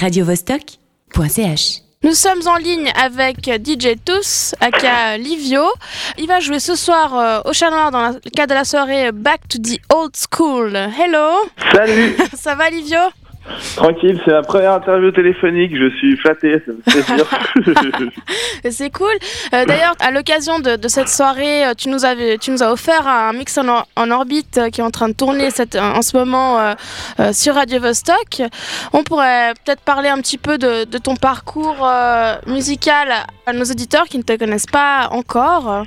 radiovostok.ch. Nous sommes en ligne avec DJ Tous, aka Livio. Il va jouer ce soir euh, au Chat Noir dans le cadre de la soirée Back to the Old School. Hello Salut Ça va Livio? Tranquille, c'est la première interview téléphonique, je suis flatté, ça me fait plaisir. C'est cool. Euh, D'ailleurs, à l'occasion de, de cette soirée, euh, tu nous, avais, tu nous as offert un mix en, or- en orbite euh, qui est en train de tourner cette, en ce moment euh, euh, sur Radio Vostok. On pourrait peut-être parler un petit peu de, de ton parcours musical à nos auditeurs qui ne te connaissent pas encore.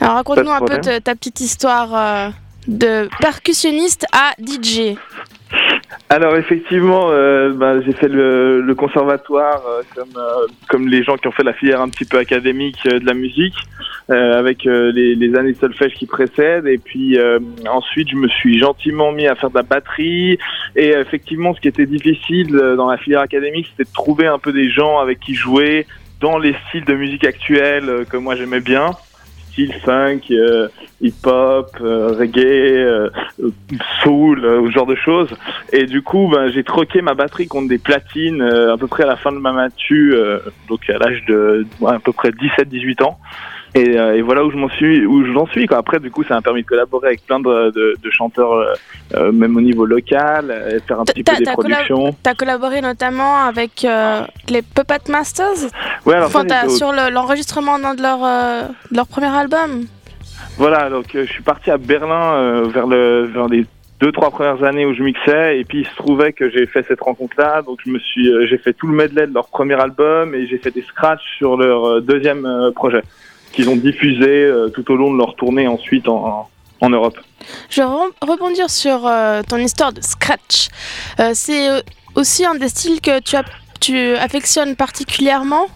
Alors raconte-nous un peu ta petite histoire de percussionniste à DJ. Alors effectivement, euh, bah, j'ai fait le, le conservatoire euh, comme, euh, comme les gens qui ont fait la filière un petit peu académique euh, de la musique, euh, avec les, années solfège qui précèdent. Et puis ensuite, je me suis gentiment mis à faire de la batterie. Et effectivement, ce qui était difficile dans la filière académique, c'était de trouver un peu des gens avec qui jouer dans les styles de musique actuels euh, que moi j'aimais bien. Style funk, euh, hip-hop, euh, reggae, euh, soul, euh, ce genre de choses. Et du coup, ben, j'ai troqué ma batterie contre des platines euh, à peu près à la fin de ma matu, donc à l'âge de à peu près 17-18 ans. Et, euh, et voilà où je m'en suis, où j'en suis. Quoi. Après, du coup, ça m'a permis de collaborer avec plein de, de, de chanteurs, euh, euh, même au niveau local, euh, et faire un petit peu T'as- des t'as productions. Tu as collaboré notamment avec euh, les Puppet Masters? Ouais, alors Enfin, t'as- sur le- l'enregistrement de, leur, de leur premier album. Voilà, donc je suis parti à Berlin vers, le, vers les deux trois premières années où je mixais et puis il se trouvait que j'ai fait cette rencontre là donc je me suis j'ai fait tout le medley de leur premier album et j'ai fait des scratchs sur leur deuxième projet qu'ils ont diffusé euh, tout au long de leur tournée ensuite en, en Europe. Je vais re- rebondir sur euh, ton histoire de scratch. Euh, C'est aussi un des styles que tu, as, tu affectionnes particulièrement?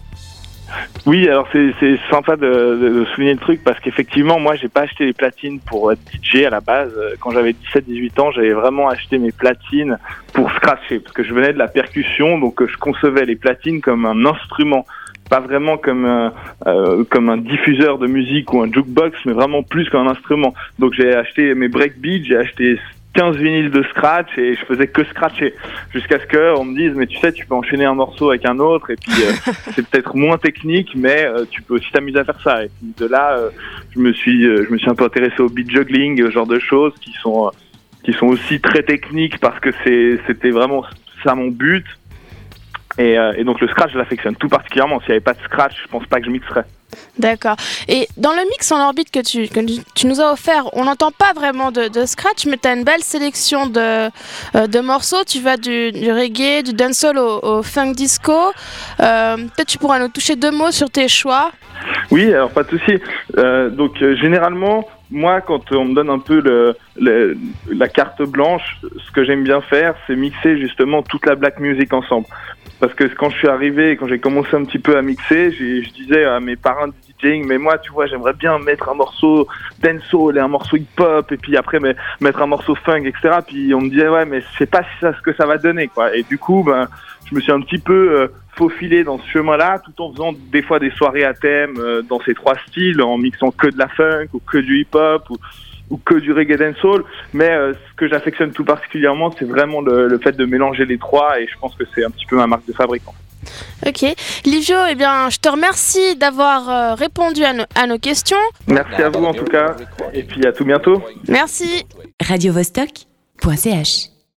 Oui, alors c'est sympa de, de, souligner le truc parce qu'effectivement, moi, j'ai pas acheté les platines pour être DJ à la base. Quand j'avais 17-18 ans, j'avais vraiment acheté mes platines pour scratcher parce que je venais de la percussion, donc je concevais les platines comme un instrument, pas vraiment comme un, euh, comme un diffuseur de musique ou un jukebox, mais vraiment plus qu'un instrument. Donc j'ai acheté mes breakbeats, j'ai acheté 15 vinyles de scratch et je faisais que scratcher jusqu'à ce que on me dise mais tu sais tu peux enchaîner un morceau avec un autre et puis euh, c'est peut-être moins technique, mais euh, tu peux aussi t'amuser à faire ça. Et puis de là, euh, je me suis, euh, je me suis un peu intéressé au beat juggling, ce genre de choses qui sont, euh, qui sont aussi très techniques parce que c'est, c'était vraiment ça mon but. Et, euh, et donc le scratch, je l'affectionne tout particulièrement. S'il n'y avait pas de scratch, je pense pas que je mixerais. D'accord. Et dans le mix en orbite que tu, nous as offert, on n'entend pas vraiment de, scratch, mais tu as une belle sélection de, euh, de morceaux. Tu vas du, reggae, du dancehall au, au funk disco. Euh, Peut-être tu pourras nous toucher deux mots sur tes choix. Oui, alors pas de souci. Euh, donc euh, généralement, moi, quand on me donne un peu le, le- la carte blanche, ce que j'aime bien faire, c'est mixer justement toute la black music ensemble. Parce que quand je suis arrivé, quand j'ai commencé un petit peu à mixer, je disais à mes parents de DJing, mais moi, tu vois, j'aimerais bien mettre un morceau dancehall et un morceau hip-hop, et puis après mais, mettre un morceau funk, etc. Puis on me disait, ouais, mais je sais pas ça, ce que ça va donner, quoi. Et du coup, ben, je me suis un petit peu euh, faufilé dans ce chemin-là, tout en faisant des fois des soirées à thème euh, dans ces trois styles, en mixant que de la funk ou que du hip-hop ou, ou que du reggae dancehall. Mais euh, ce que j'affectionne tout particulièrement, c'est vraiment le, le fait de mélanger les trois, et je pense que c'est un petit peu ma marque de fabrique. en fait. Ok. Livio, eh bien, je te remercie d'avoir euh, répondu à, nos- à nos questions. Merci à vous en tout cas, et puis à tout bientôt. Merci. radiovostok.ch.